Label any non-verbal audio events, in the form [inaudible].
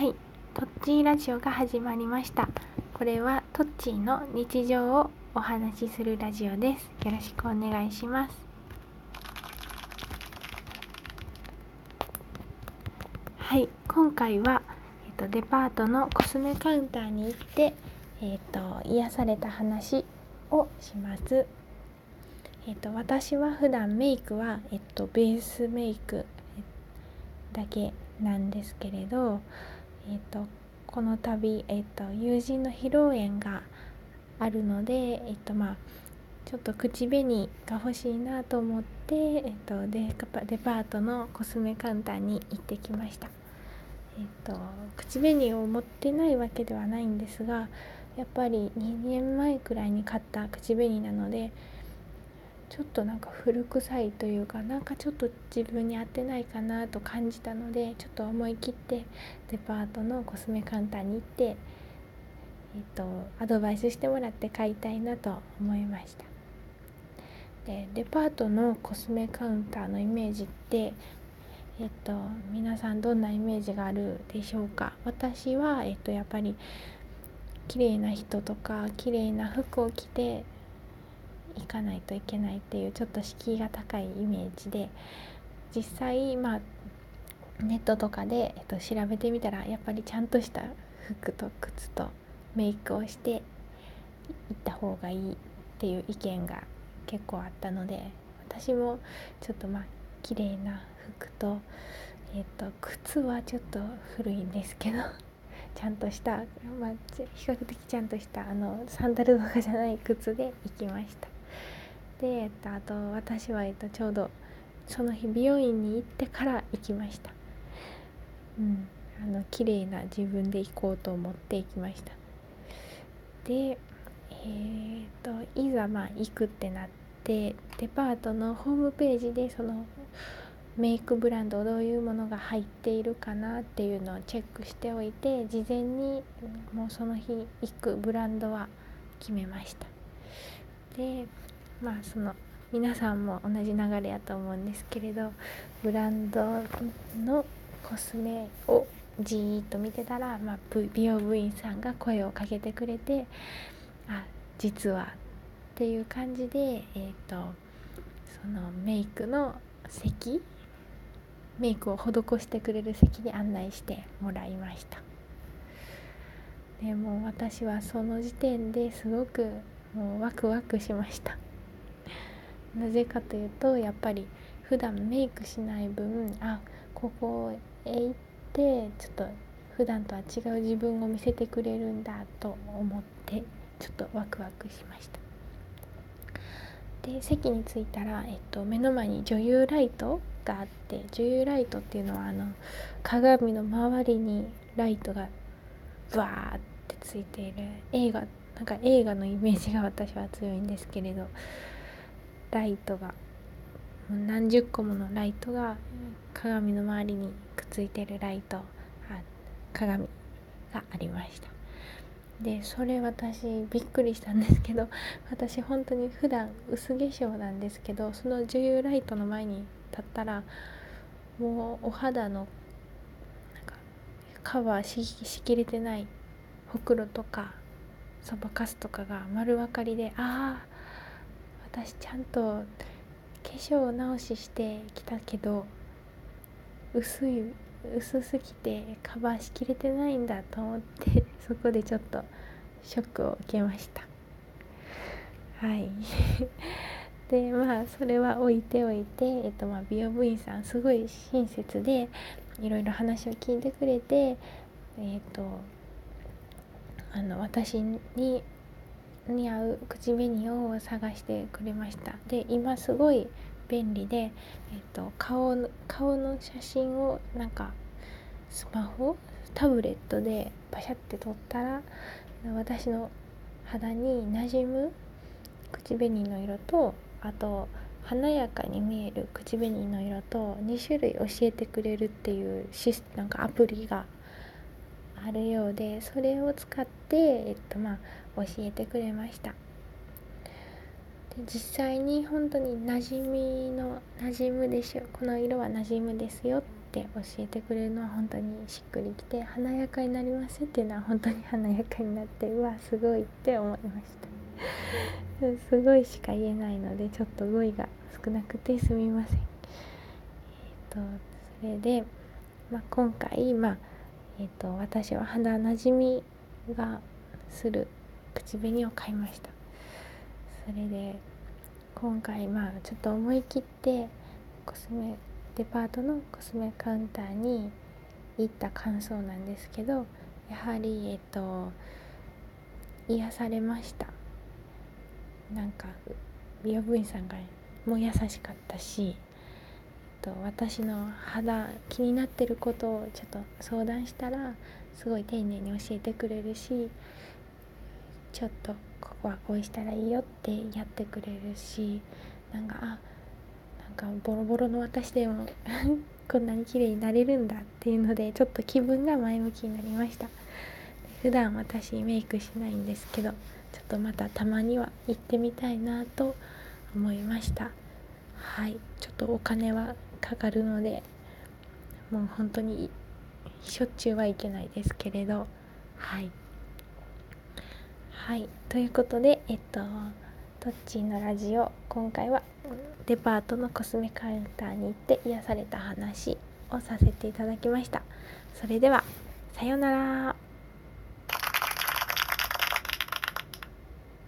はい。トッチーラジオが始まりました。これはトッチーの日常をお話しするラジオです。よろしくお願いします。はい。今回は、えっと、デパートのコスメカウンターに行ってえっと癒された話をします。えっと、私は普段メイクは、えっと、ベースメイクだけなんですけれど、えっと、この度、えっと、友人の披露宴があるので、えっとまあ、ちょっと口紅が欲しいなと思って、えっと、デデパートのコスメカウンターに行ってきました。えっと、口紅を持ってないわけではないんですがやっぱり2年前くらいに買った口紅なのでちょっとなんか古臭いというかなんかちょっと自分に合ってないかなと感じたのでちょっと思い切ってデパートのコスメカウンターに行って、えっと、アドバイスしてもらって買いたいなと思いました。でデパートのコスメカウンターのイメージってえっと皆さんどんなイメージがあるでしょうか？私は、えっと、やっぱり綺麗な人とか綺麗な服を着て行かないといけないっていうちょっと敷居が高いイメージで実際まあネットとかで、えっと、調べてみたらやっぱりちゃんとした服と靴とメイクをして行った方がいいっていう意見が結構あったので私もちょっとまあ綺麗な服と,、えっと靴はちょっと古いんですけどちゃんとした、まあ、比較的ちゃんとしたあのサンダルとかじゃない靴で行きました。で、えっと、あと私は、えっと、ちょうどその日美容院に行ってから行きました。うんあの綺麗な自分で行こうと思って行きました。でえー、っといざまあ行くってなってデパートのホームページでそのメイクブランドどういうものが入っているかなっていうのをチェックしておいて事前にもうその日行くブランドは決めました。でまあその皆さんも同じ流れやと思うんですけれどブランドのコスメをじーっと見てたら、まあ、美容部員さんが声をかけてくれてあ実はっていう感じで、えーと、そのメイクの席メイクを施してくれる席に案内してもらいました。でも私はその時点ですごくもうワクワクしました。なぜかというとやっぱり普段メイクしない分あここへ行ってちょっと普段とは違う自分を見せてくれるんだと思ってちょっとワクワクしました。で席に着いたら、えっと、目の前に女優ライトがあって女優ライトっていうのはあの鏡の周りにライトがバーってついている映画なんか映画のイメージが私は強いんですけれどライトが何十個ものライトが鏡の周りにくっついてるライト鏡がありました。でそれ私びっくりしたんですけど私本当に普段薄化粧なんですけどその女優ライトの前に立ったらもうお肌のなんかカバーししきれてないほくろとかそばかすとかが丸分かりでああ私ちゃんと化粧直ししてきたけど薄い薄すぎてカバーしきれてないんだと思って [laughs] そこでちょっとショックを受けました。はい。[laughs] でまあそれは置いておいて、えっとまあ、美容部員さんすごい親切でいろいろ話を聞いてくれてえっとあの私にに合う口紅を探してくれました。で今すごい便利で、えっと、顔の顔の写真をなんかスマホタブレットでパシャって撮ったら私の肌になじむ口紅の色とあと華やかに見える口紅の色と2種類教えてくれるっていうシスなんかアプリがあるようでそれを使って、えっとまあ、教えてくれました。で実際に本当に馴染みの馴染むでしょこの色は馴染むですよって教えてくれるのは本当にしっくりきて華やかになりますっていうのは本当に華やかになってうわすごいって思いました。[laughs] すごいしか言えないのでちょっと語彙が少なくてすみません。えっ、ー、とそれで、まあ、今回まあえ、ー、と私は肌なじみがする口紅を買いました。それで今回まあちょっと思い切ってコスメデパートのコスメカウンターに行った感想なんですけどやはりえっと癒されました。なんか美容部員さんがもう優しかったし、と、私の肌気になってることをちょっと相談したらすごい丁寧に教えてくれるしちょっとここはこうしたらいいよってやってくれるしなんかあなんかボロボロの私でも [laughs] こんなに綺麗になれるんだっていうのでちょっと気分が前向きになりました。普段私メイクしないんですけどちょっとまたたまには行ってみたいなと思いました。はいちょっとお金はかかるのでもう本当にしょっちゅうはいけないですけれどはい。はい。ということでえっとトッチーのラジオ今回はデパートのコスメカウンターに行って癒された話をさせていただきました。それではさようなら。